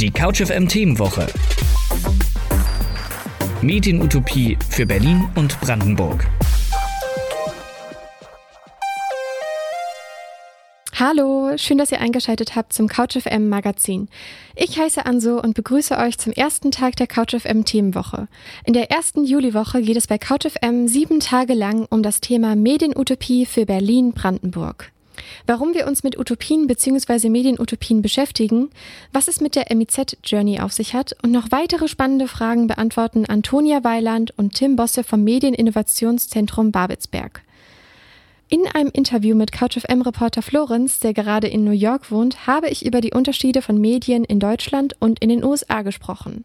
Die CouchFM Themenwoche. Medienutopie für Berlin und Brandenburg. Hallo, schön, dass ihr eingeschaltet habt zum CouchFM Magazin. Ich heiße Anso und begrüße euch zum ersten Tag der CouchFM Themenwoche. In der ersten Juliwoche geht es bei CouchFM sieben Tage lang um das Thema Medienutopie für Berlin-Brandenburg. Warum wir uns mit Utopien bzw. Medienutopien beschäftigen, was es mit der MIZ-Journey auf sich hat und noch weitere spannende Fragen beantworten Antonia Weiland und Tim Bosse vom Medieninnovationszentrum Babelsberg. In einem Interview mit CouchFM-Reporter Florenz, der gerade in New York wohnt, habe ich über die Unterschiede von Medien in Deutschland und in den USA gesprochen.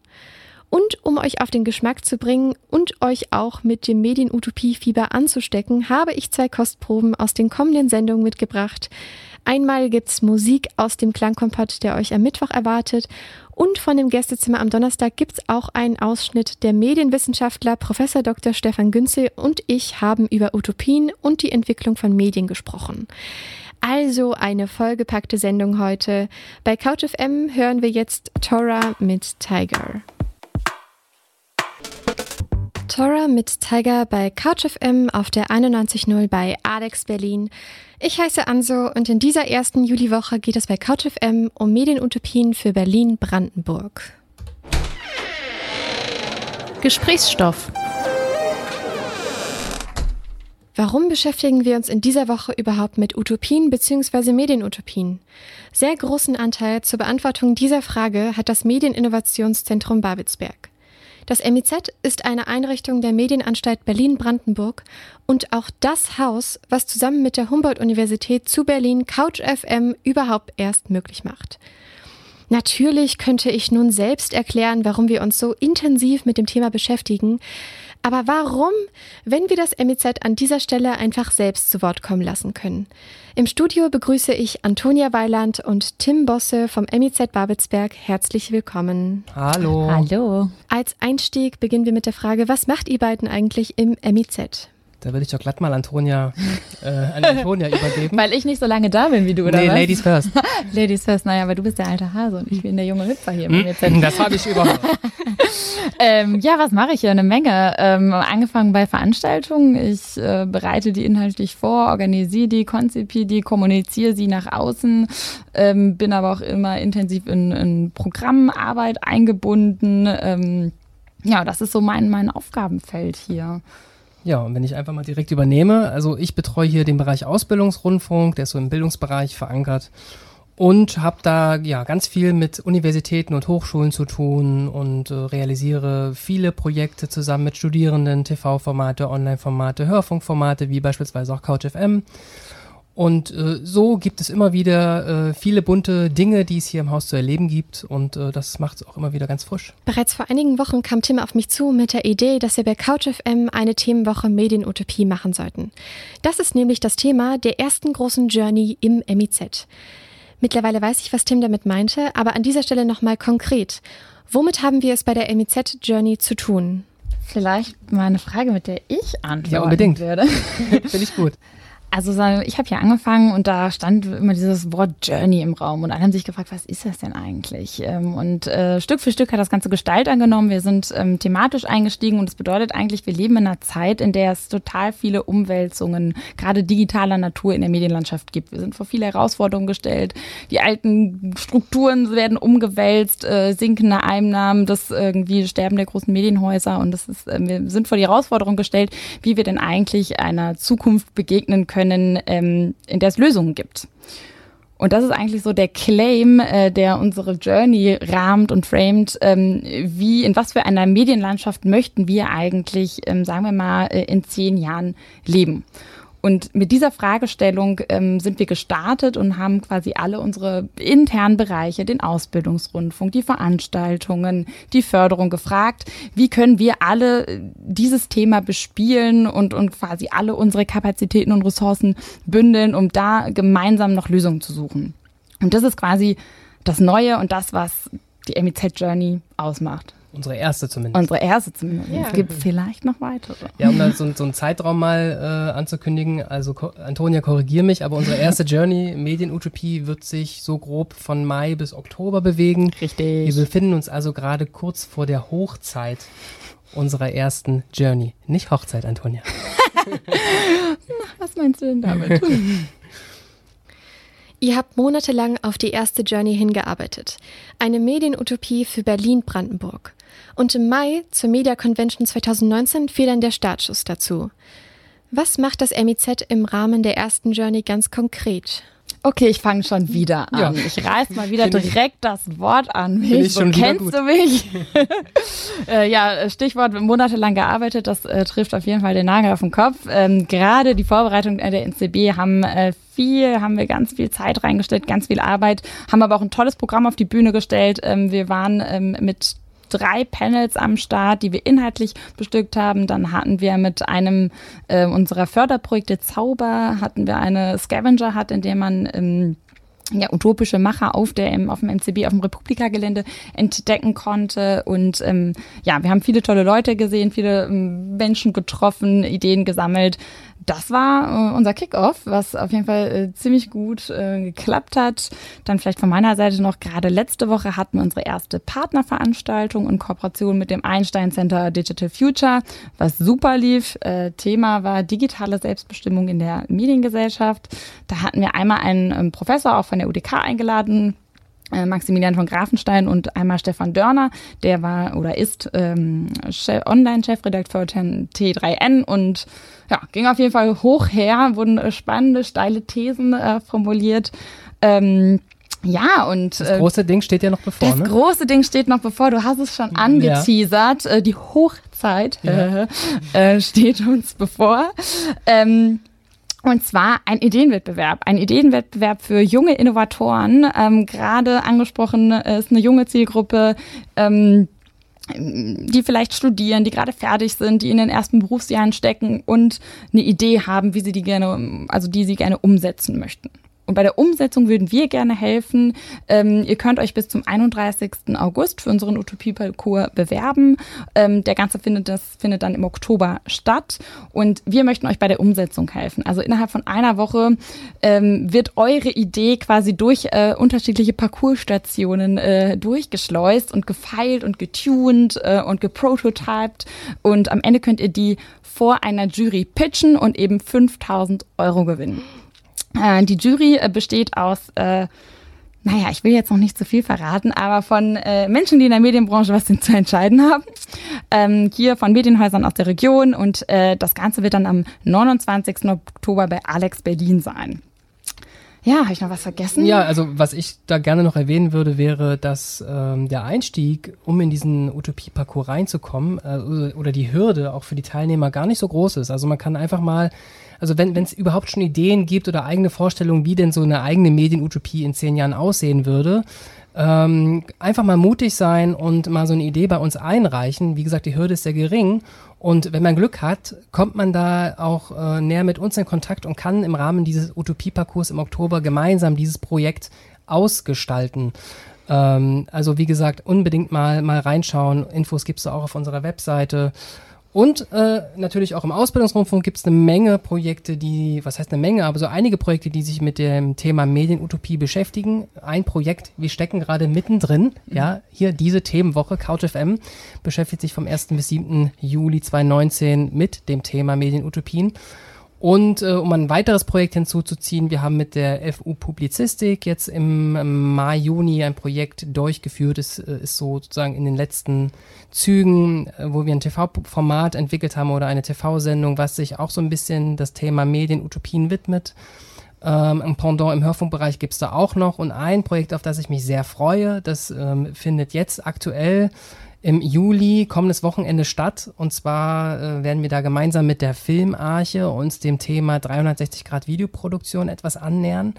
Und um euch auf den Geschmack zu bringen und euch auch mit dem Medienutopie-Fieber anzustecken, habe ich zwei Kostproben aus den kommenden Sendungen mitgebracht. Einmal gibt's Musik aus dem Klangkompott, der euch am Mittwoch erwartet. Und von dem Gästezimmer am Donnerstag gibt's auch einen Ausschnitt. Der Medienwissenschaftler Prof. Dr. Stefan Günzel und ich haben über Utopien und die Entwicklung von Medien gesprochen. Also eine vollgepackte Sendung heute. Bei CouchFM hören wir jetzt Tora mit Tiger. Tora mit Tiger bei CouchFM auf der 91.0 bei Alex Berlin. Ich heiße Anso und in dieser ersten Juliwoche geht es bei CouchFM um Medienutopien für Berlin-Brandenburg. Gesprächsstoff. Warum beschäftigen wir uns in dieser Woche überhaupt mit Utopien bzw. Medienutopien? Sehr großen Anteil zur Beantwortung dieser Frage hat das Medieninnovationszentrum Babelsberg. Das MIZ ist eine Einrichtung der Medienanstalt Berlin-Brandenburg und auch das Haus, was zusammen mit der Humboldt-Universität zu Berlin Couch FM überhaupt erst möglich macht. Natürlich könnte ich nun selbst erklären, warum wir uns so intensiv mit dem Thema beschäftigen, aber warum, wenn wir das MIZ an dieser Stelle einfach selbst zu Wort kommen lassen können? Im Studio begrüße ich Antonia Weiland und Tim Bosse vom MIZ Babelsberg. Herzlich willkommen. Hallo. Hallo. Als Einstieg beginnen wir mit der Frage, was macht ihr beiden eigentlich im MIZ? Da würde ich doch glatt mal Antonia, äh, an Antonia übergeben. Weil ich nicht so lange da bin wie du, oder nee, was? Ladies first. Ladies first, naja, weil du bist der alte Hase und ich bin der junge Hüpfer hier. Hm, Mit mir das habe ich überhaupt. Ähm, ja, was mache ich hier? Eine Menge. Ähm, angefangen bei Veranstaltungen. Ich äh, bereite die inhaltlich vor, organisiere die, konzipiere die, kommuniziere sie nach außen, ähm, bin aber auch immer intensiv in, in Programmarbeit eingebunden. Ähm, ja, das ist so mein, mein Aufgabenfeld hier. Ja, und wenn ich einfach mal direkt übernehme, also ich betreue hier den Bereich Ausbildungsrundfunk, der ist so im Bildungsbereich verankert und habe da ja ganz viel mit Universitäten und Hochschulen zu tun und äh, realisiere viele Projekte zusammen mit Studierenden, TV-Formate, Online-Formate, Hörfunkformate wie beispielsweise auch CouchFM. Und äh, so gibt es immer wieder äh, viele bunte Dinge, die es hier im Haus zu erleben gibt. Und äh, das macht es auch immer wieder ganz frisch. Bereits vor einigen Wochen kam Tim auf mich zu mit der Idee, dass wir bei CouchFM eine Themenwoche Medienutopie machen sollten. Das ist nämlich das Thema der ersten großen Journey im MIZ. Mittlerweile weiß ich, was Tim damit meinte, aber an dieser Stelle nochmal konkret. Womit haben wir es bei der MIZ Journey zu tun? Vielleicht mal eine Frage, mit der ich antworten Ja, unbedingt. würde. Finde ich gut. Also ich habe ja angefangen und da stand immer dieses Wort Journey im Raum und alle haben sich gefragt, was ist das denn eigentlich? Ähm, Und äh, Stück für Stück hat das Ganze Gestalt angenommen. Wir sind ähm, thematisch eingestiegen und das bedeutet eigentlich, wir leben in einer Zeit, in der es total viele Umwälzungen, gerade digitaler Natur in der Medienlandschaft gibt. Wir sind vor viele Herausforderungen gestellt. Die alten Strukturen werden umgewälzt, äh, sinkende Einnahmen, das irgendwie Sterben der großen Medienhäuser und das ist, äh, wir sind vor die Herausforderung gestellt, wie wir denn eigentlich einer Zukunft begegnen können, ähm, in der es Lösungen gibt. Und das ist eigentlich so der Claim, äh, der unsere Journey rahmt und framet. Ähm, wie, in was für einer Medienlandschaft möchten wir eigentlich, ähm, sagen wir mal, äh, in zehn Jahren leben? Und mit dieser Fragestellung ähm, sind wir gestartet und haben quasi alle unsere internen Bereiche, den Ausbildungsrundfunk, die Veranstaltungen, die Förderung gefragt, wie können wir alle äh, dieses Thema bespielen und, und quasi alle unsere Kapazitäten und Ressourcen bündeln, um da gemeinsam noch Lösungen zu suchen. Und das ist quasi das Neue und das, was die MIZ Journey ausmacht. Unsere erste zumindest. Unsere erste zumindest. Ja. Es gibt vielleicht noch weitere. Ja, um da so, so einen Zeitraum mal äh, anzukündigen, also Ko Antonia, korrigier mich, aber unsere erste Journey Medienutopie wird sich so grob von Mai bis Oktober bewegen. Wir Richtig. befinden uns also gerade kurz vor der Hochzeit unserer ersten Journey. Nicht Hochzeit, Antonia. Was meinst du denn damit? Ihr habt monatelang auf die erste Journey hingearbeitet. Eine Medienutopie für Berlin-Brandenburg. Und im Mai zur Media Convention 2019 fiel dann der Startschuss dazu. Was macht das MIZ im Rahmen der ersten Journey ganz konkret? Okay, ich fange schon wieder an. Ja. Ich reiß mal wieder Find ich- direkt das Wort an mich. Ich so kennst gut. du mich? äh, ja, Stichwort monatelang gearbeitet, das äh, trifft auf jeden Fall den Nagel auf den Kopf. Ähm, Gerade die Vorbereitung der NCB haben äh, viel, haben wir ganz viel Zeit reingestellt, ganz viel Arbeit, haben aber auch ein tolles Programm auf die Bühne gestellt. Ähm, wir waren ähm, mit drei Panels am Start, die wir inhaltlich bestückt haben. Dann hatten wir mit einem äh, unserer Förderprojekte Zauber, hatten wir eine Scavenger Hut, in der man ähm, ja, utopische Macher auf, der, auf dem MCB, auf dem Republika-Gelände entdecken konnte. Und ähm, ja, wir haben viele tolle Leute gesehen, viele ähm, Menschen getroffen, Ideen gesammelt. Das war äh, unser Kickoff, was auf jeden Fall äh, ziemlich gut äh, geklappt hat. Dann vielleicht von meiner Seite noch, gerade letzte Woche hatten wir unsere erste Partnerveranstaltung in Kooperation mit dem Einstein Center Digital Future, was super lief. Äh, Thema war digitale Selbstbestimmung in der Mediengesellschaft. Da hatten wir einmal einen ähm, Professor auch von der UDK eingeladen, äh, Maximilian von Grafenstein und einmal Stefan Dörner, der war oder ist ähm, Chef- Online-Chefredakteur von T3N und ja, ging auf jeden Fall hoch her, wurden äh, spannende, steile Thesen äh, formuliert. Ähm, ja, und Das äh, große Ding steht ja noch bevor, das ne? große Ding steht noch bevor. Du hast es schon angeteasert. Äh, Die Hochzeit Ja. äh, steht uns bevor. Ähm, und zwar ein Ideenwettbewerb. Ein Ideenwettbewerb für junge Innovatoren. Ähm, Gerade angesprochen ist eine junge Zielgruppe. Ähm, die vielleicht studieren, die gerade fertig sind, die in den ersten Berufsjahren stecken und eine Idee haben, wie sie die gerne, also die sie gerne umsetzen möchten. Und bei der Umsetzung würden wir gerne helfen. Ähm, ihr könnt euch bis zum 31. August für unseren Utopie-Parcours bewerben. Ähm, der Ganze findet, das findet dann im Oktober statt. Und wir möchten euch bei der Umsetzung helfen. Also innerhalb von einer Woche ähm, wird eure Idee quasi durch äh, unterschiedliche Parcoursstationen äh, durchgeschleust und gefeilt und getuned äh, und geprototyped. Und am Ende könnt ihr die vor einer Jury pitchen und eben 5000 Euro gewinnen. Äh, die Jury äh, besteht aus, äh, naja, ich will jetzt noch nicht zu viel verraten, aber von äh, Menschen, die in der Medienbranche was zu entscheiden haben. Ähm, hier von Medienhäusern aus der Region und äh, das Ganze wird dann am 29. Oktober bei Alex Berlin sein. Ja, habe ich noch was vergessen? Ja, also was ich da gerne noch erwähnen würde, wäre, dass ähm, der Einstieg, um in diesen Utopie-Parcours reinzukommen, äh, oder- oder die Hürde auch für die Teilnehmer gar nicht so groß ist. Also man kann einfach mal, also wenn es überhaupt schon Ideen gibt oder eigene Vorstellungen, wie denn so eine eigene Medienutopie in zehn Jahren aussehen würde, ähm, einfach mal mutig sein und mal so eine Idee bei uns einreichen. Wie gesagt, die Hürde ist sehr gering. Und wenn man Glück hat, kommt man da auch äh, näher mit uns in Kontakt und kann im Rahmen dieses Utopie-Parcours im Oktober gemeinsam dieses Projekt ausgestalten. Ähm, also wie gesagt, unbedingt mal, mal reinschauen. Infos gibt's da auch auf unserer Webseite. Und äh, natürlich auch im Ausbildungsrundfunk gibt es eine Menge Projekte, die, was heißt eine Menge, aber so einige Projekte, die sich mit dem Thema Medienutopie beschäftigen. Ein Projekt, wir stecken gerade mittendrin, ja, hier diese Themenwoche, CouchFM, beschäftigt sich vom 1. bis 7. Juli 2019 mit dem Thema Medienutopien. Und äh, um ein weiteres Projekt hinzuzuziehen, wir haben mit der FU Publizistik jetzt im, Mai, Juni ein Projekt durchgeführt. Es äh, ist sozusagen in den letzten Zügen, äh, wo wir ein TV-Format entwickelt haben oder eine TV-Sendung, was sich auch so ein bisschen das Thema Medienutopien widmet. Ähm, ein Pendant im Hörfunkbereich gibt's da auch noch. Und ein Projekt, auf das ich mich sehr freue, das ähm, findet jetzt aktuell im Juli kommendes Wochenende statt. Und zwar äh, werden wir da gemeinsam mit der Filmarche uns dem Thema 360 Grad Videoproduktion etwas annähern.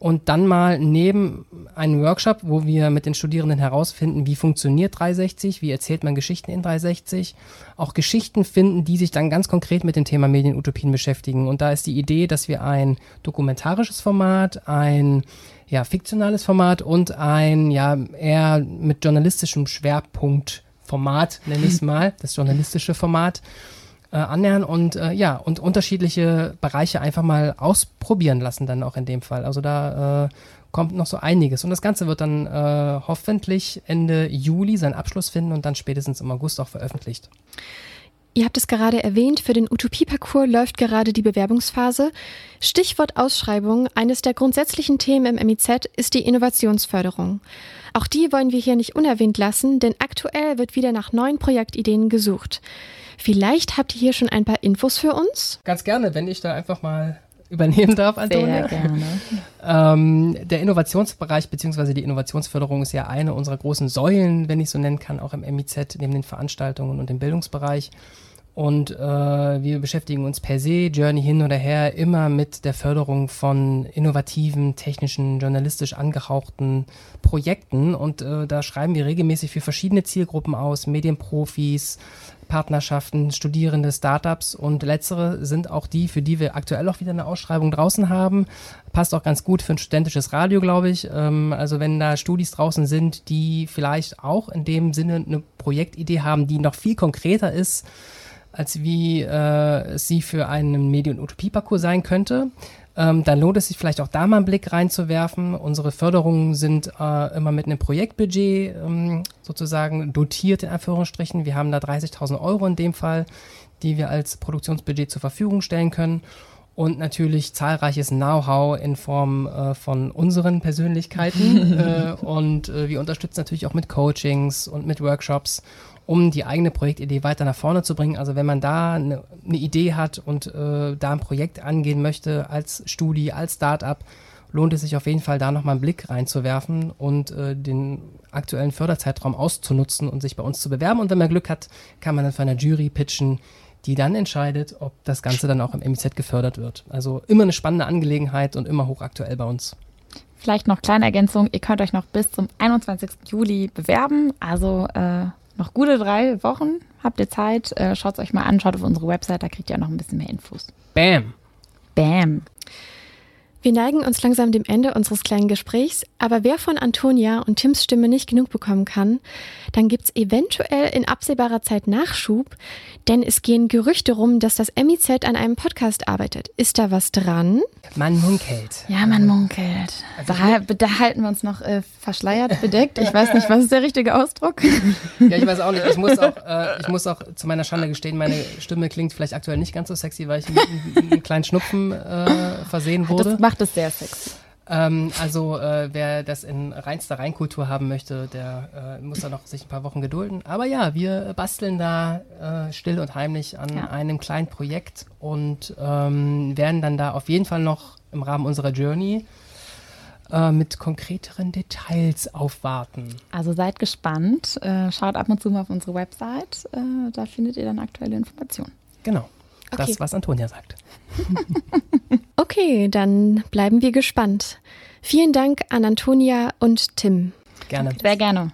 Und dann mal neben einem Workshop, wo wir mit den Studierenden herausfinden, wie funktioniert 360, wie erzählt man Geschichten in 360, auch Geschichten finden, die sich dann ganz konkret mit dem Thema Medienutopien beschäftigen. Und da ist die Idee, dass wir ein dokumentarisches Format, ein ja, fiktionales Format und ein ja eher mit journalistischem Schwerpunkt Format, nenne ich es mal, das journalistische Format äh, annähern und äh, ja, und unterschiedliche Bereiche einfach mal ausprobieren lassen, dann auch in dem Fall. Also da äh, kommt noch so einiges. Und das Ganze wird dann äh, hoffentlich Ende Juli seinen Abschluss finden und dann spätestens im August auch veröffentlicht. Ihr habt es gerade erwähnt, für den Utopie-Parcours läuft gerade die Bewerbungsphase. Stichwort Ausschreibung, eines der grundsätzlichen Themen im MIZ ist die Innovationsförderung. Auch die wollen wir hier nicht unerwähnt lassen, denn aktuell wird wieder nach neuen Projektideen gesucht. Vielleicht habt ihr hier schon ein paar Infos für uns? Ganz gerne, wenn ich da einfach mal übernehmen darf, Antonia. Sehr gerne. ähm, der Innovationsbereich bzw. die Innovationsförderung ist ja eine unserer großen Säulen, wenn ich so nennen kann, auch im MIZ, neben den Veranstaltungen und im Bildungsbereich. Und äh, wir beschäftigen uns per se, Journey hin oder her, immer mit der Förderung von innovativen, technischen, journalistisch angehauchten Projekten. Und äh, da schreiben wir regelmäßig für verschiedene Zielgruppen aus, Medienprofis, Partnerschaften, Studierende, Startups. Und letztere sind auch die, für die wir aktuell auch wieder eine Ausschreibung draußen haben. Passt auch ganz gut für ein studentisches Radio, glaube ich. Ähm, also wenn da Studis draußen sind, die vielleicht auch in dem Sinne eine Projektidee haben, die noch viel konkreter ist, als wie äh, sie für einen Medien-Utopie-Parcours sein könnte. Ähm, dann lohnt es sich vielleicht auch da mal einen Blick reinzuwerfen. Unsere Förderungen sind äh, immer mit einem Projektbudget ähm, sozusagen dotiert, in Anführungsstrichen. Wir haben da 30.000 Euro in dem Fall, die wir als Produktionsbudget zur Verfügung stellen können. Und natürlich zahlreiches Know-how in Form äh, von unseren Persönlichkeiten. äh, und äh, wir unterstützen natürlich auch mit Coachings und mit Workshops um die eigene Projektidee weiter nach vorne zu bringen. Also wenn man da eine, eine Idee hat und äh, da ein Projekt angehen möchte als Studie, als Startup, lohnt es sich auf jeden Fall da nochmal einen Blick reinzuwerfen und äh, den aktuellen Förderzeitraum auszunutzen und sich bei uns zu bewerben. Und wenn man Glück hat, kann man dann für eine Jury pitchen, die dann entscheidet, ob das Ganze dann auch im MIZ gefördert wird. Also immer eine spannende Angelegenheit und immer hochaktuell bei uns. Vielleicht noch kleine Ergänzung, ihr könnt euch noch bis zum 21. Juli bewerben. Also äh, noch gute drei Wochen. Habt ihr Zeit? Äh, Schaut es euch mal an, schaut auf unsere Website, da kriegt ihr auch noch ein bisschen mehr Infos. Bam. Bam. Wir neigen uns langsam dem Ende unseres kleinen Gesprächs, aber wer von Antonia und Tims Stimme nicht genug bekommen kann, dann gibt's eventuell in absehbarer Zeit Nachschub, denn es gehen Gerüchte rum, dass das MIZ an einem Podcast arbeitet. Ist da was dran? Man munkelt. Ja, man munkelt. Also da, da, halten wir uns noch äh, verschleiert, bedeckt. Ich weiß nicht, was ist der richtige Ausdruck? ja, ich weiß auch nicht. Ich muss auch, äh, ich muss auch zu meiner Schande gestehen, meine Stimme klingt vielleicht aktuell nicht ganz so sexy, weil ich mit einem kleinen Schnupfen äh, versehen wurde macht es sehr sexy. Ähm, also äh, wer das in reinster Reinkultur haben möchte, der äh, muss da noch sich ein paar Wochen gedulden. Aber ja, wir basteln da äh, still und heimlich an ja. einem kleinen Projekt und ähm, werden dann da auf jeden Fall noch im Rahmen unserer Journey äh, mit konkreteren Details aufwarten. Also seid gespannt. Äh, schaut ab und zu mal auf unsere Website. Äh, da findet ihr dann aktuelle Informationen. Genau. Okay. Das, was Antonia sagt. okay, dann bleiben wir gespannt. Vielen Dank an Antonia und Tim. Gerne. Sehr gerne.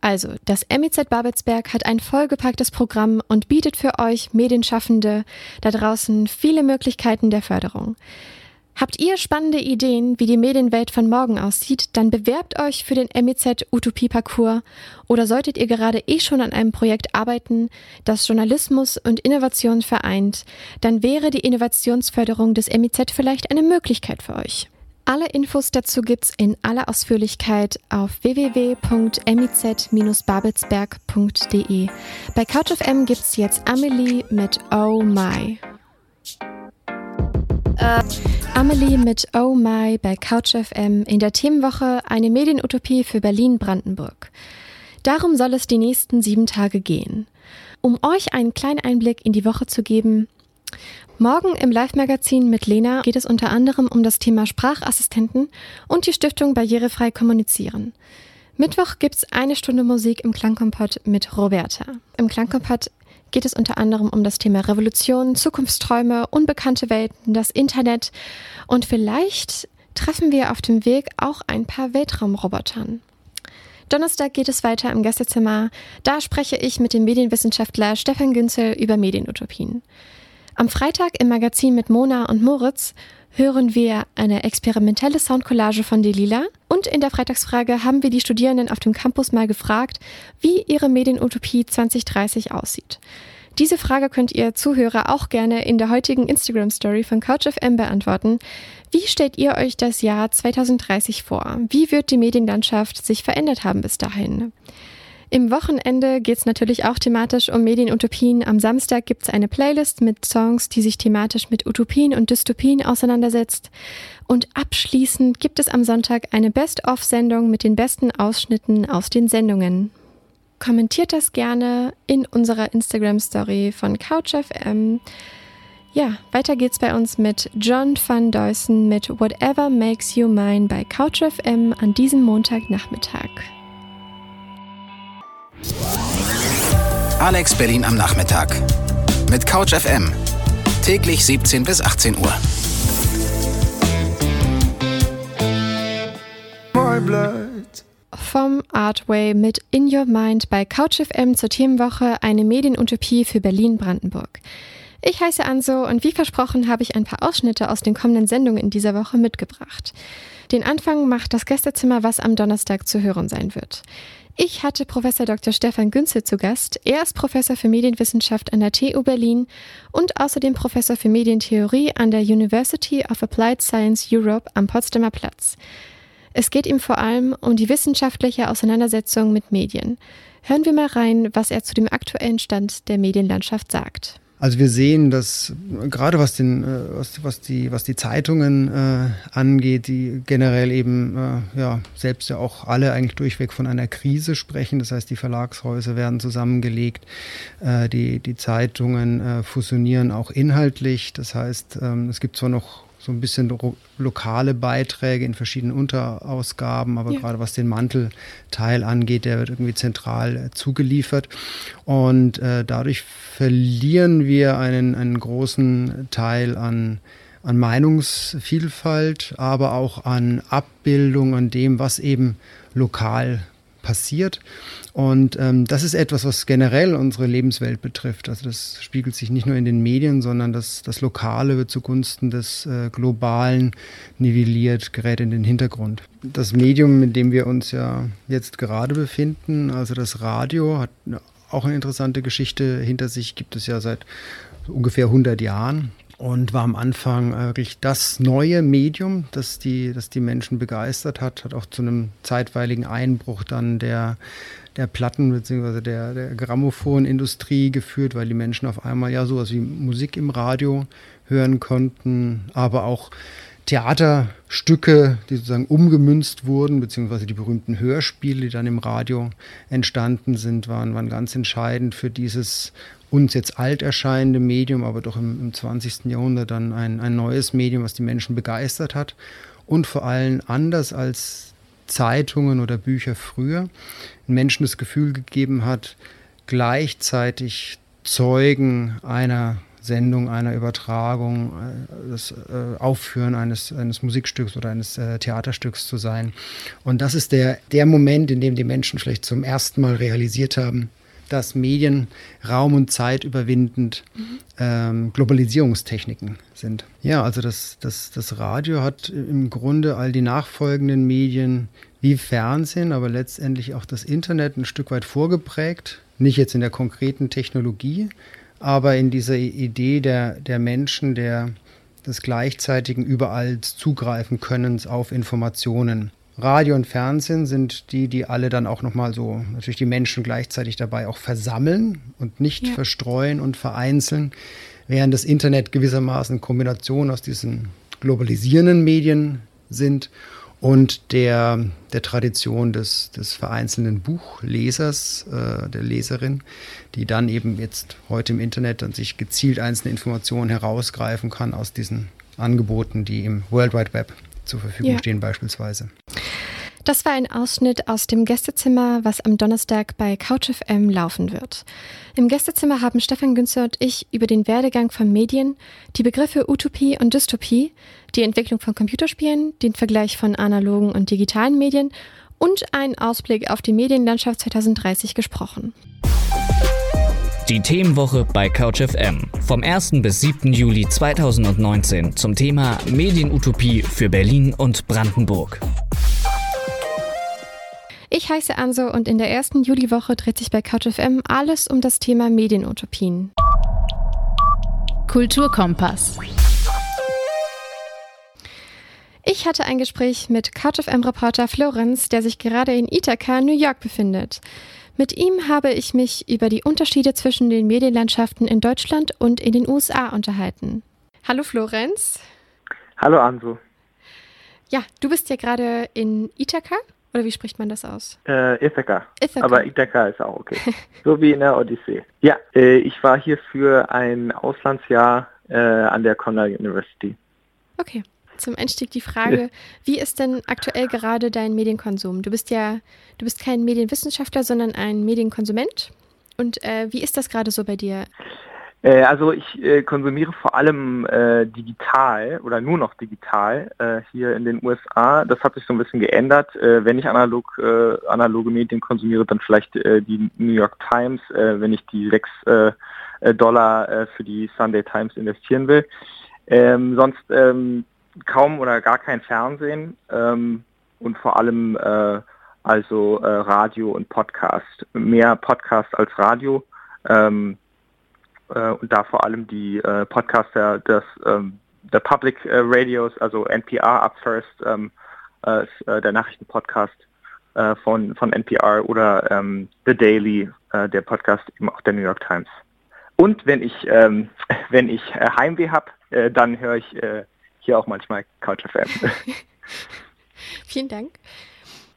Also, das MIZ Babelsberg hat ein vollgepacktes Programm und bietet für euch Medienschaffende da draußen viele Möglichkeiten der Förderung. Habt ihr spannende Ideen, wie die Medienwelt von morgen aussieht, dann bewerbt euch für den MEZ Utopie Parcours oder solltet ihr gerade eh schon an einem Projekt arbeiten, das Journalismus und Innovation vereint, dann wäre die Innovationsförderung des MEZ vielleicht eine Möglichkeit für euch. Alle Infos dazu gibt's in aller Ausführlichkeit auf www.miz-babelsberg.de. Bei CouchFM gibt's jetzt Amelie mit Oh My. Äh, Amelie mit Oh My bei CouchFM in der Themenwoche eine Medienutopie für Berlin-Brandenburg. Darum soll es die nächsten sieben Tage gehen. Um euch einen kleinen Einblick in die Woche zu geben, Morgen im Live-Magazin mit Lena geht es unter anderem um das Thema Sprachassistenten und die Stiftung Barrierefrei Kommunizieren. Mittwoch gibt's eine Stunde Musik im Klangkompott mit Roberta. Im Klangkompott geht es unter anderem um das Thema Revolution, Zukunftsträume, unbekannte Welten, das Internet und vielleicht treffen wir auf dem Weg auch ein paar Weltraumrobotern. Donnerstag geht es weiter im Gästezimmer. Da spreche ich mit dem Medienwissenschaftler Stefan Günzel über Medienutopien. Am Freitag im Magazin mit Mona und Moritz hören wir eine experimentelle Soundcollage von Delila und in der Freitagsfrage haben wir die Studierenden auf dem Campus mal gefragt, wie ihre Medienutopie 2030 aussieht. Diese Frage könnt ihr Zuhörer auch gerne in der heutigen Instagram Story von CouchFM beantworten. Wie stellt ihr euch das Jahr 2030 vor? Wie wird die Medienlandschaft sich verändert haben bis dahin? Im Wochenende geht es natürlich auch thematisch um Medienutopien. Am Samstag gibt es eine Playlist mit Songs, die sich thematisch mit Utopien und Dystopien auseinandersetzt. Und abschließend gibt es am Sonntag eine Best-of-Sendung mit den besten Ausschnitten aus den Sendungen. Kommentiert das gerne in unserer Instagram-Story von CouchFM. Ja, weiter geht's bei uns mit John van Deusen mit Whatever Makes You Mine bei CouchFM an diesem Montagnachmittag. Alex Berlin am Nachmittag. Mit Couch FM. Täglich 17 bis 18 Uhr. Vom Artway mit In Your Mind bei Couch FM zur Themenwoche eine Medienutopie für Berlin-Brandenburg. Ich heiße Anso und wie versprochen habe ich ein paar Ausschnitte aus den kommenden Sendungen in dieser Woche mitgebracht. Den Anfang macht das Gästezimmer, was am Donnerstag zu hören sein wird. Ich hatte Professor Dr. Stefan Günze zu Gast. Er ist Professor für Medienwissenschaft an der TU Berlin und außerdem Professor für Medientheorie an der University of Applied Science Europe am Potsdamer Platz. Es geht ihm vor allem um die wissenschaftliche Auseinandersetzung mit Medien. Hören wir mal rein, was er zu dem aktuellen Stand der Medienlandschaft sagt. Also wir sehen, dass gerade was, den, äh, was, was, die, was die Zeitungen äh, angeht, die generell eben äh, ja, selbst ja auch alle eigentlich durchweg von einer Krise sprechen. Das heißt, die Verlagshäuser werden zusammengelegt, äh, die, die Zeitungen äh, fusionieren auch inhaltlich. Das heißt, ähm, es gibt zwar noch so ein bisschen lokale Beiträge in verschiedenen Unterausgaben, aber ja. gerade was den Mantelteil angeht, der wird irgendwie zentral äh, zugeliefert. Und äh, dadurch verlieren wir einen, einen großen Teil an, an Meinungsvielfalt, aber auch an Abbildung, an dem, was eben lokal passiert. Und ähm, das ist etwas, was generell unsere Lebenswelt betrifft. Also das spiegelt sich nicht nur in den Medien, sondern das, das Lokale wird zugunsten des äh, Globalen nivelliert, gerät in den Hintergrund. Das Medium, in dem wir uns ja jetzt gerade befinden, also das Radio, hat auch eine interessante Geschichte hinter sich, gibt es ja seit ungefähr 100 Jahren und war am Anfang wirklich das neue Medium, das die, das die Menschen begeistert hat, hat auch zu einem zeitweiligen Einbruch dann der der Platten- bzw. der, der Grammophonindustrie geführt, weil die Menschen auf einmal ja sowas wie Musik im Radio hören konnten, aber auch Theaterstücke, die sozusagen umgemünzt wurden, beziehungsweise die berühmten Hörspiele, die dann im Radio entstanden sind, waren, waren ganz entscheidend für dieses uns jetzt alt erscheinende Medium, aber doch im, im 20. Jahrhundert dann ein, ein neues Medium, was die Menschen begeistert hat und vor allem anders als Zeitungen oder Bücher früher Menschen das Gefühl gegeben hat, gleichzeitig Zeugen einer Sendung, einer Übertragung, äh, das äh, Aufführen eines, eines Musikstücks oder eines äh, Theaterstücks zu sein. Und das ist der, der Moment, in dem die Menschen vielleicht zum ersten Mal realisiert haben, dass Medien Raum und Zeit überwindend ähm, Globalisierungstechniken sind. Ja, also das, das, das Radio hat im Grunde all die nachfolgenden Medien wie Fernsehen, aber letztendlich auch das Internet ein Stück weit vorgeprägt. Nicht jetzt in der konkreten Technologie, aber in dieser Idee der, der Menschen, der des gleichzeitigen überall zugreifen Könnens auf Informationen. Radio und Fernsehen sind die, die alle dann auch nochmal so natürlich die Menschen gleichzeitig dabei auch versammeln und nicht ja. verstreuen und vereinzeln, während das Internet gewissermaßen Kombination aus diesen globalisierenden Medien sind und der, der Tradition des, des vereinzelten Buchlesers, äh, der Leserin, die dann eben jetzt heute im Internet dann sich gezielt einzelne Informationen herausgreifen kann aus diesen Angeboten, die im World Wide Web zur Verfügung ja. stehen beispielsweise. Das war ein Ausschnitt aus dem Gästezimmer, was am Donnerstag bei CouchFM laufen wird. Im Gästezimmer haben Stefan Günzer und ich über den Werdegang von Medien, die Begriffe Utopie und Dystopie, die Entwicklung von Computerspielen, den Vergleich von analogen und digitalen Medien und einen Ausblick auf die Medienlandschaft 2030 gesprochen. Die Themenwoche bei CouchFM vom 1. bis 7. Juli 2019 zum Thema Medienutopie für Berlin und Brandenburg. Ich heiße Anso und in der ersten Juliwoche dreht sich bei CouchFM alles um das Thema Medienutopien. Kulturkompass. Ich hatte ein Gespräch mit CouchFM-Reporter Florenz, der sich gerade in Ithaca, New York befindet. Mit ihm habe ich mich über die Unterschiede zwischen den Medienlandschaften in Deutschland und in den USA unterhalten. Hallo Florenz. Hallo Anso. Ja, du bist ja gerade in Ithaca, oder wie spricht man das aus? Äh, Ithaca. Ithaca. Aber Ithaca ist auch okay. so wie in der Odyssee. Ja, äh, ich war hier für ein Auslandsjahr äh, an der Cornell University. Okay. Zum Einstieg die Frage, wie ist denn aktuell gerade dein Medienkonsum? Du bist ja, du bist kein Medienwissenschaftler, sondern ein Medienkonsument. Und äh, wie ist das gerade so bei dir? Äh, also ich äh, konsumiere vor allem äh, digital oder nur noch digital äh, hier in den USA. Das hat sich so ein bisschen geändert. Wenn ich analog, analoge Medien konsumiere, dann vielleicht die New York Times, wenn ich die 6 Dollar für die Sunday Times investieren will. Ähm, sonst ähm, kaum oder gar kein Fernsehen ähm, und vor allem äh, also äh, Radio und Podcast. Mehr Podcast als Radio ähm, äh, und da vor allem die äh, Podcaster des ähm, der Public äh, Radios, also NPR Up First, ähm, äh, der Nachrichtenpodcast äh, von, von NPR oder ähm, The Daily, der Podcast eben auch der New York Times. Und wenn ich ähm, wenn ich Heimweh habe, dann höre ich hier auch manchmal CouchFM. Vielen Dank.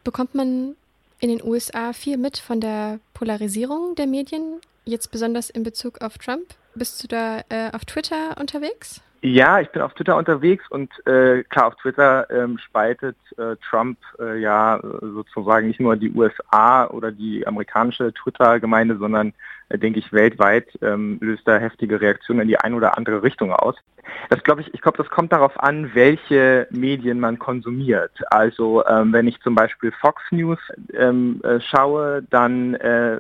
Bekommt man in den USA viel mit von der Polarisierung der Medien, jetzt besonders in Bezug auf Trump? Bist du da äh, auf Twitter unterwegs? Ja, ich bin auf Twitter unterwegs und äh, klar, auf Twitter ähm, spaltet äh, Trump äh, ja sozusagen nicht nur die USA oder die amerikanische Twitter-Gemeinde, sondern denke ich weltweit ähm, löst da heftige Reaktionen in die eine oder andere Richtung aus. Das glaube ich, ich glaube, das kommt darauf an, welche Medien man konsumiert. Also ähm, wenn ich zum Beispiel Fox News ähm, äh, schaue, dann äh,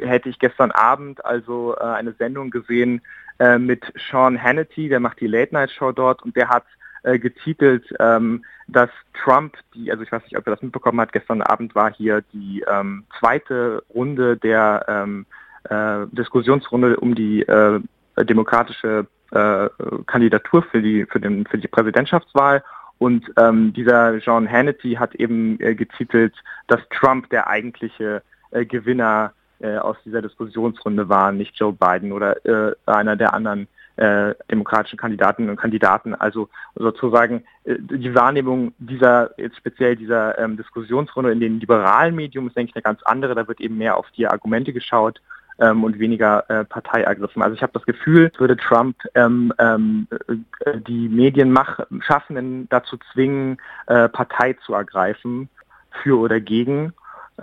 hätte ich gestern Abend also äh, eine Sendung gesehen, äh, mit Sean Hannity, der macht die Late Night Show dort und der hat äh, getitelt, ähm, dass Trump, die, also ich weiß nicht, ob er das mitbekommen hat, gestern Abend war hier die ähm, zweite Runde der ähm, äh, Diskussionsrunde um die äh, demokratische äh, Kandidatur für die für den für die Präsidentschaftswahl und ähm, dieser Sean Hannity hat eben äh, getitelt, dass Trump der eigentliche äh, Gewinner äh, aus dieser Diskussionsrunde waren, nicht Joe Biden oder äh, einer der anderen äh, demokratischen Kandidaten und Kandidaten. Also sozusagen die Wahrnehmung dieser, jetzt speziell dieser ähm, Diskussionsrunde in den liberalen Medium ist, denke ich, eine ganz andere. Da wird eben mehr auf die Argumente geschaut ähm, und weniger äh, Partei ergriffen. Also ich habe das Gefühl, würde Trump ähm, ähm, äh, die Medienschaffenden dazu zwingen, äh, Partei zu ergreifen, für oder gegen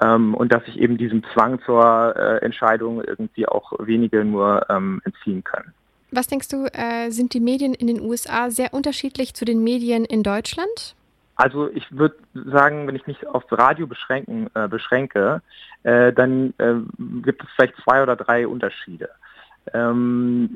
ähm, und dass sich eben diesem Zwang zur äh, Entscheidung irgendwie auch wenige nur ähm, entziehen können. Was denkst du, äh, sind die Medien in den USA sehr unterschiedlich zu den Medien in Deutschland? Also ich würde sagen, wenn ich mich aufs Radio beschränken, äh, beschränke, äh, dann äh, gibt es vielleicht zwei oder drei Unterschiede. Ähm,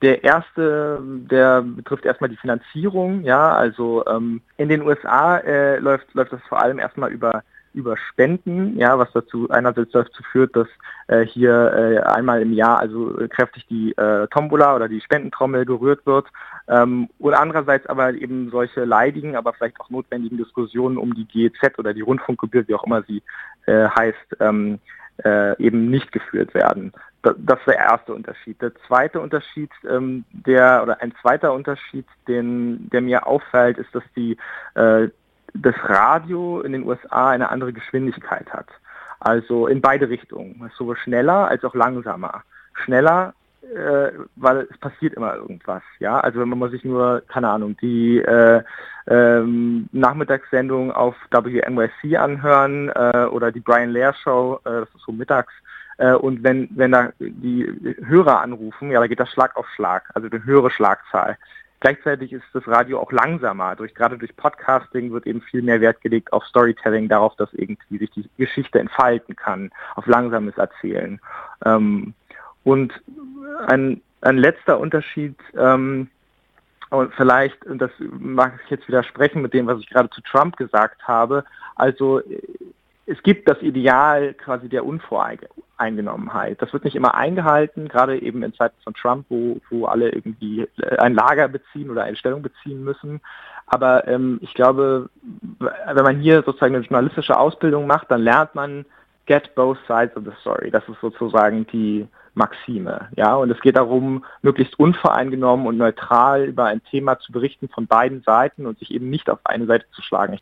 der erste, der betrifft erstmal die Finanzierung. Ja, also ähm, in den USA äh, läuft läuft das vor allem erstmal über über Spenden, ja, was dazu einerseits dazu führt, dass äh, hier äh, einmal im Jahr also äh, kräftig die äh, Tombola oder die Spendentrommel gerührt wird ähm, und andererseits aber eben solche leidigen, aber vielleicht auch notwendigen Diskussionen um die GEZ oder die Rundfunkgebühr, wie auch immer sie äh, heißt, ähm, äh, eben nicht geführt werden. Das, das ist der erste Unterschied. Der zweite Unterschied, ähm, der oder ein zweiter Unterschied, den der mir auffällt, ist, dass die äh, das Radio in den USA eine andere Geschwindigkeit hat. Also in beide Richtungen, sowohl schneller als auch langsamer. Schneller, äh, weil es passiert immer irgendwas. Ja, also wenn man sich nur, keine Ahnung, die äh, ähm, Nachmittagssendung auf WNYC anhören äh, oder die Brian Lair Show, äh, das ist so mittags. Äh, und wenn, wenn da die Hörer anrufen, ja, da geht das Schlag auf Schlag, also eine höhere Schlagzahl. Gleichzeitig ist das Radio auch langsamer. Durch, gerade durch Podcasting wird eben viel mehr Wert gelegt auf Storytelling, darauf, dass irgendwie sich die Geschichte entfalten kann, auf langsames Erzählen. Ähm, Und ein, ein letzter Unterschied, ähm, und vielleicht, und das mag ich jetzt widersprechen mit dem, was ich gerade zu Trump gesagt habe, also es gibt das Ideal quasi der Unvoreingenommenheit. Das wird nicht immer eingehalten, gerade eben in Zeiten von Trump, wo, wo alle irgendwie ein Lager beziehen oder eine Stellung beziehen müssen. Aber ähm, ich glaube, wenn man hier sozusagen eine journalistische Ausbildung macht, dann lernt man get both sides of the story. Das ist sozusagen die Maxime. Ja, und es geht darum, möglichst unvoreingenommen und neutral über ein Thema zu berichten von beiden Seiten und sich eben nicht auf eine Seite zu schlagen.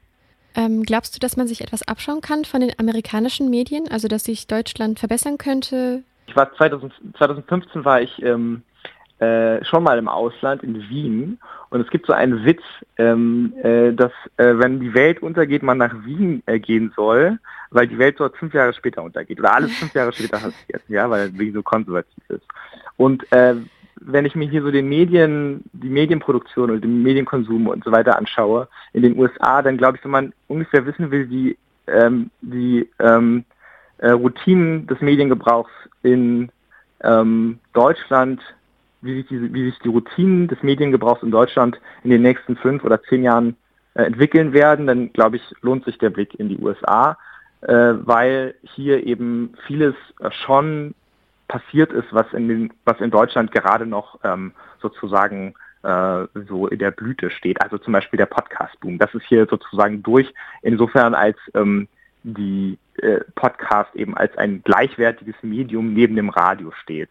Ähm, glaubst du, dass man sich etwas abschauen kann von den amerikanischen Medien, also dass sich Deutschland verbessern könnte? Ich war 2000, 2015 war ich ähm, äh, schon mal im Ausland in Wien und es gibt so einen Witz, ähm, äh, dass äh, wenn die Welt untergeht, man nach Wien äh, gehen soll, weil die Welt dort fünf Jahre später untergeht oder alles fünf Jahre später passiert, ja, weil Wien so konservativ ist. Und äh, wenn ich mir hier so den Medien, die Medienproduktion und den Medienkonsum und so weiter anschaue in den USA, dann glaube ich, wenn man ungefähr wissen will, wie ähm, die ähm, äh, Routinen des Mediengebrauchs in ähm, Deutschland wie sich, die, wie sich die Routinen des Mediengebrauchs in Deutschland in den nächsten fünf oder zehn Jahren äh, entwickeln werden, dann glaube ich, lohnt sich der Blick in die USA, äh, weil hier eben vieles schon passiert ist, was in, den, was in Deutschland gerade noch ähm, sozusagen äh, so in der Blüte steht. Also zum Beispiel der Podcast-Boom. Das ist hier sozusagen durch, insofern als ähm, die äh, Podcast eben als ein gleichwertiges Medium neben dem Radio steht.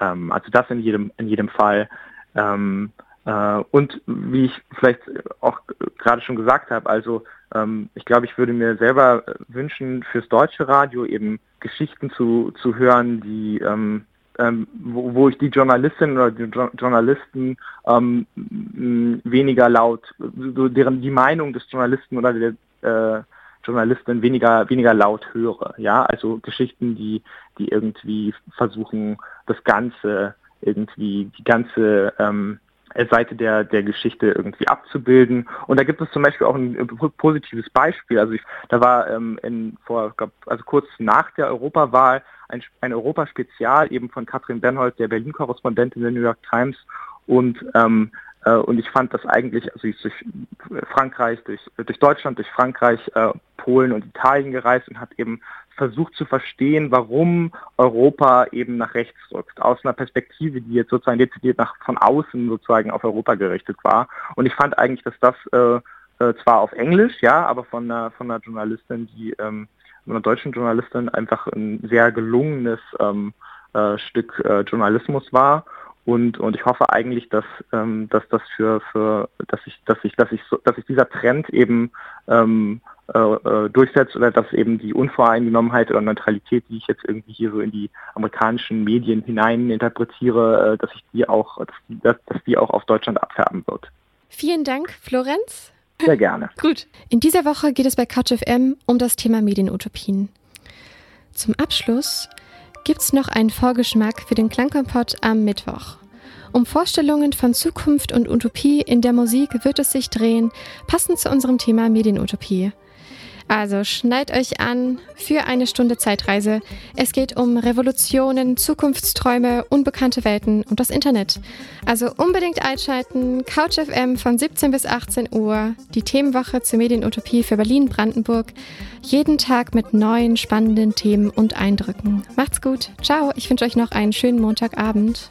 Ähm, also das in jedem, in jedem Fall. Ähm, äh, und wie ich vielleicht auch gerade schon gesagt habe, also ähm, ich glaube, ich würde mir selber wünschen, fürs deutsche Radio eben Geschichten zu, zu hören, die ähm, ähm, wo, wo ich die Journalistinnen oder die jo Journalisten ähm, weniger laut, so deren die Meinung des Journalisten oder der äh, Journalistin weniger, weniger laut höre. Ja, also Geschichten, die, die irgendwie versuchen, das Ganze irgendwie, die ganze ähm, Seite der, der Geschichte irgendwie abzubilden. Und da gibt es zum Beispiel auch ein positives Beispiel. Also ich, da war ähm, in, vor, also kurz nach der Europawahl ein, ein Europaspezial eben von Katrin Benhold, der Berlin-Korrespondentin der New York Times. Und ähm, äh, und ich fand das eigentlich, also ich durch Frankreich, durch, durch Deutschland, durch Frankreich, äh, Polen und Italien gereist und hat eben versucht zu verstehen, warum Europa eben nach rechts rückt, aus einer Perspektive, die jetzt sozusagen dezidiert nach von außen sozusagen auf Europa gerichtet war. Und ich fand eigentlich, dass das äh, äh, zwar auf Englisch, ja, aber von einer von einer Journalistin, die ähm, einer deutschen Journalistin einfach ein sehr gelungenes ähm, äh, Stück äh, Journalismus war und, und ich hoffe eigentlich, dass, ähm, dass das für, für dass ich, dass ich, dass ich so, dass sich dieser Trend eben ähm, äh, äh, durchsetzt oder dass eben die Unvoreingenommenheit oder Neutralität, die ich jetzt irgendwie hier so in die amerikanischen Medien hinein interpretiere, äh, dass ich die auch, dass die, dass, dass die auch auf Deutschland abfärben wird. Vielen Dank, Florenz. Sehr gerne. Gut. In dieser Woche geht es bei CouchFM um das Thema Medienutopien. Zum Abschluss gibt's noch einen Vorgeschmack für den Klangkompott am Mittwoch. Um Vorstellungen von Zukunft und Utopie in der Musik wird es sich drehen, passend zu unserem Thema Medienutopie. Also schneid euch an für eine Stunde Zeitreise. Es geht um Revolutionen, Zukunftsträume, unbekannte Welten und das Internet. Also unbedingt einschalten. Couch FM von 17 bis 18 Uhr. Die Themenwoche zur Medienutopie für Berlin-Brandenburg. Jeden Tag mit neuen spannenden Themen und Eindrücken. Macht's gut. Ciao. Ich wünsche euch noch einen schönen Montagabend.